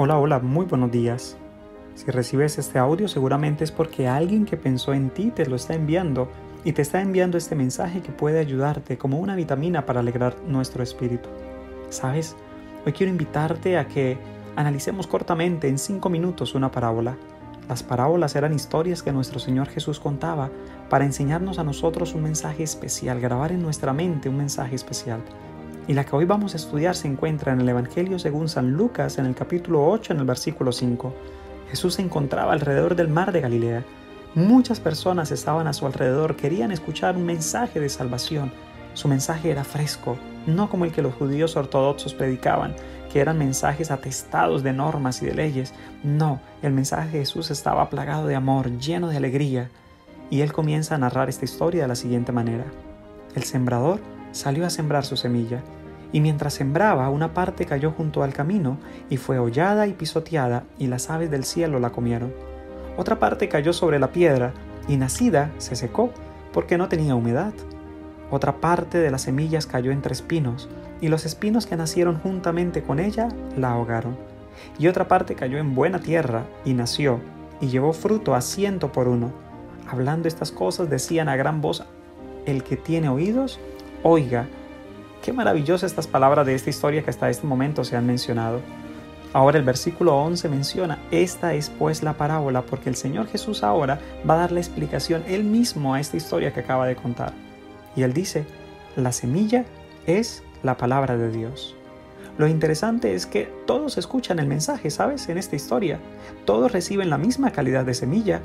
Hola, hola, muy buenos días. Si recibes este audio seguramente es porque alguien que pensó en ti te lo está enviando y te está enviando este mensaje que puede ayudarte como una vitamina para alegrar nuestro espíritu. ¿Sabes? Hoy quiero invitarte a que analicemos cortamente en cinco minutos una parábola. Las parábolas eran historias que nuestro Señor Jesús contaba para enseñarnos a nosotros un mensaje especial, grabar en nuestra mente un mensaje especial y la que hoy vamos a estudiar se encuentra en el Evangelio según San Lucas en el capítulo 8 en el versículo 5. Jesús se encontraba alrededor del mar de Galilea. Muchas personas estaban a su alrededor, querían escuchar un mensaje de salvación. Su mensaje era fresco, no como el que los judíos ortodoxos predicaban, que eran mensajes atestados de normas y de leyes. No, el mensaje de Jesús estaba plagado de amor, lleno de alegría. Y él comienza a narrar esta historia de la siguiente manera. El sembrador salió a sembrar su semilla y mientras sembraba una parte cayó junto al camino y fue hollada y pisoteada y las aves del cielo la comieron. Otra parte cayó sobre la piedra y nacida se secó porque no tenía humedad. Otra parte de las semillas cayó entre espinos y los espinos que nacieron juntamente con ella la ahogaron. Y otra parte cayó en buena tierra y nació y llevó fruto a ciento por uno. Hablando estas cosas decían a gran voz, el que tiene oídos, oiga. Qué maravillosas estas palabras de esta historia que hasta este momento se han mencionado. Ahora el versículo 11 menciona, esta es pues la parábola, porque el Señor Jesús ahora va a dar la explicación él mismo a esta historia que acaba de contar. Y él dice, la semilla es la palabra de Dios. Lo interesante es que todos escuchan el mensaje, ¿sabes? En esta historia. Todos reciben la misma calidad de semilla,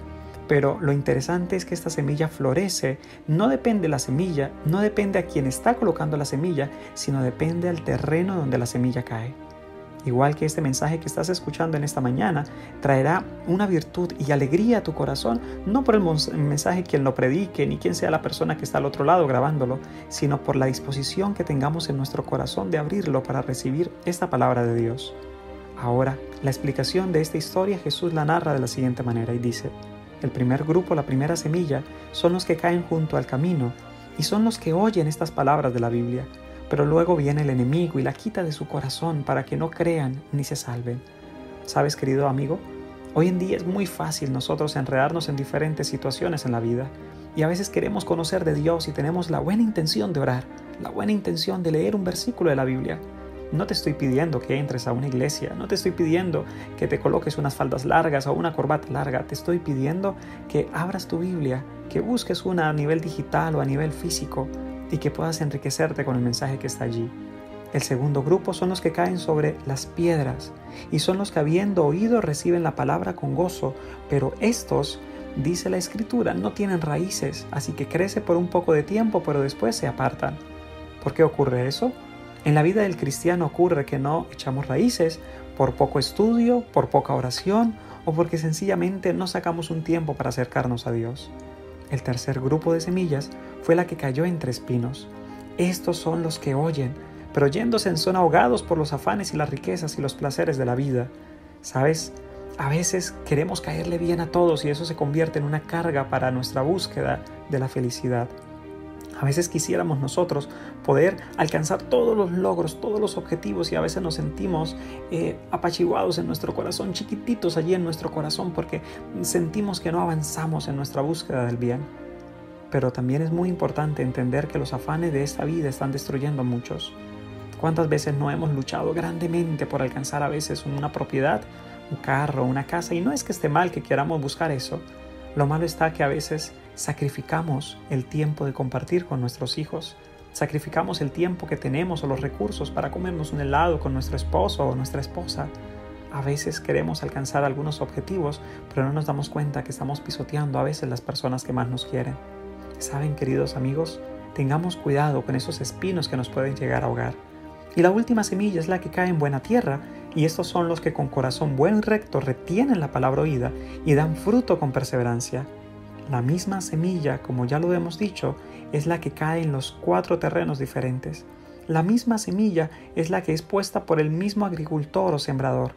pero lo interesante es que esta semilla florece, no depende de la semilla, no depende a quien está colocando la semilla, sino depende del terreno donde la semilla cae. Igual que este mensaje que estás escuchando en esta mañana, traerá una virtud y alegría a tu corazón, no por el mensaje quien lo predique, ni quien sea la persona que está al otro lado grabándolo, sino por la disposición que tengamos en nuestro corazón de abrirlo para recibir esta palabra de Dios. Ahora, la explicación de esta historia Jesús la narra de la siguiente manera y dice, el primer grupo, la primera semilla, son los que caen junto al camino y son los que oyen estas palabras de la Biblia, pero luego viene el enemigo y la quita de su corazón para que no crean ni se salven. ¿Sabes, querido amigo? Hoy en día es muy fácil nosotros enredarnos en diferentes situaciones en la vida y a veces queremos conocer de Dios y tenemos la buena intención de orar, la buena intención de leer un versículo de la Biblia, no te estoy pidiendo que entres a una iglesia, no te estoy pidiendo que te coloques unas faldas largas o una corbata larga, te estoy pidiendo que abras tu Biblia, que busques una a nivel digital o a nivel físico y que puedas enriquecerte con el mensaje que está allí. El segundo grupo son los que caen sobre las piedras y son los que habiendo oído reciben la palabra con gozo, pero estos, dice la escritura, no tienen raíces, así que crece por un poco de tiempo, pero después se apartan. ¿Por qué ocurre eso? En la vida del cristiano ocurre que no echamos raíces por poco estudio, por poca oración o porque sencillamente no sacamos un tiempo para acercarnos a Dios. El tercer grupo de semillas fue la que cayó entre espinos. Estos son los que oyen, pero yéndose son ahogados por los afanes y las riquezas y los placeres de la vida. ¿Sabes? A veces queremos caerle bien a todos y eso se convierte en una carga para nuestra búsqueda de la felicidad. A veces quisiéramos nosotros poder alcanzar todos los logros, todos los objetivos y a veces nos sentimos eh, apachiguados en nuestro corazón, chiquititos allí en nuestro corazón porque sentimos que no avanzamos en nuestra búsqueda del bien. Pero también es muy importante entender que los afanes de esta vida están destruyendo a muchos. ¿Cuántas veces no hemos luchado grandemente por alcanzar a veces una propiedad, un carro, una casa? Y no es que esté mal que queramos buscar eso. Lo malo está que a veces sacrificamos el tiempo de compartir con nuestros hijos, sacrificamos el tiempo que tenemos o los recursos para comernos un helado con nuestro esposo o nuestra esposa. A veces queremos alcanzar algunos objetivos, pero no nos damos cuenta que estamos pisoteando a veces las personas que más nos quieren. Saben, queridos amigos, tengamos cuidado con esos espinos que nos pueden llegar a ahogar. Y la última semilla es la que cae en buena tierra, y estos son los que con corazón buen y recto retienen la palabra oída y dan fruto con perseverancia. La misma semilla, como ya lo hemos dicho, es la que cae en los cuatro terrenos diferentes. La misma semilla es la que es puesta por el mismo agricultor o sembrador.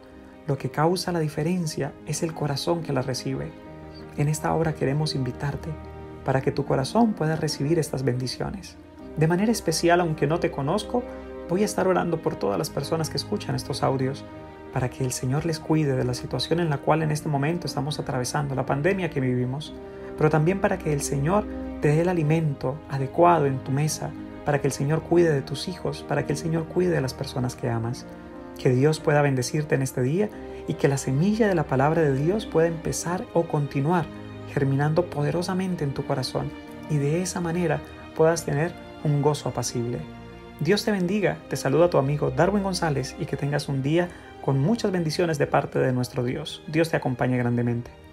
Lo que causa la diferencia es el corazón que la recibe. En esta obra queremos invitarte para que tu corazón pueda recibir estas bendiciones. De manera especial, aunque no te conozco, voy a estar orando por todas las personas que escuchan estos audios para que el Señor les cuide de la situación en la cual en este momento estamos atravesando, la pandemia que vivimos, pero también para que el Señor te dé el alimento adecuado en tu mesa, para que el Señor cuide de tus hijos, para que el Señor cuide de las personas que amas. Que Dios pueda bendecirte en este día y que la semilla de la palabra de Dios pueda empezar o continuar germinando poderosamente en tu corazón y de esa manera puedas tener un gozo apacible. Dios te bendiga, te saluda tu amigo Darwin González y que tengas un día con muchas bendiciones de parte de nuestro Dios. Dios te acompañe grandemente.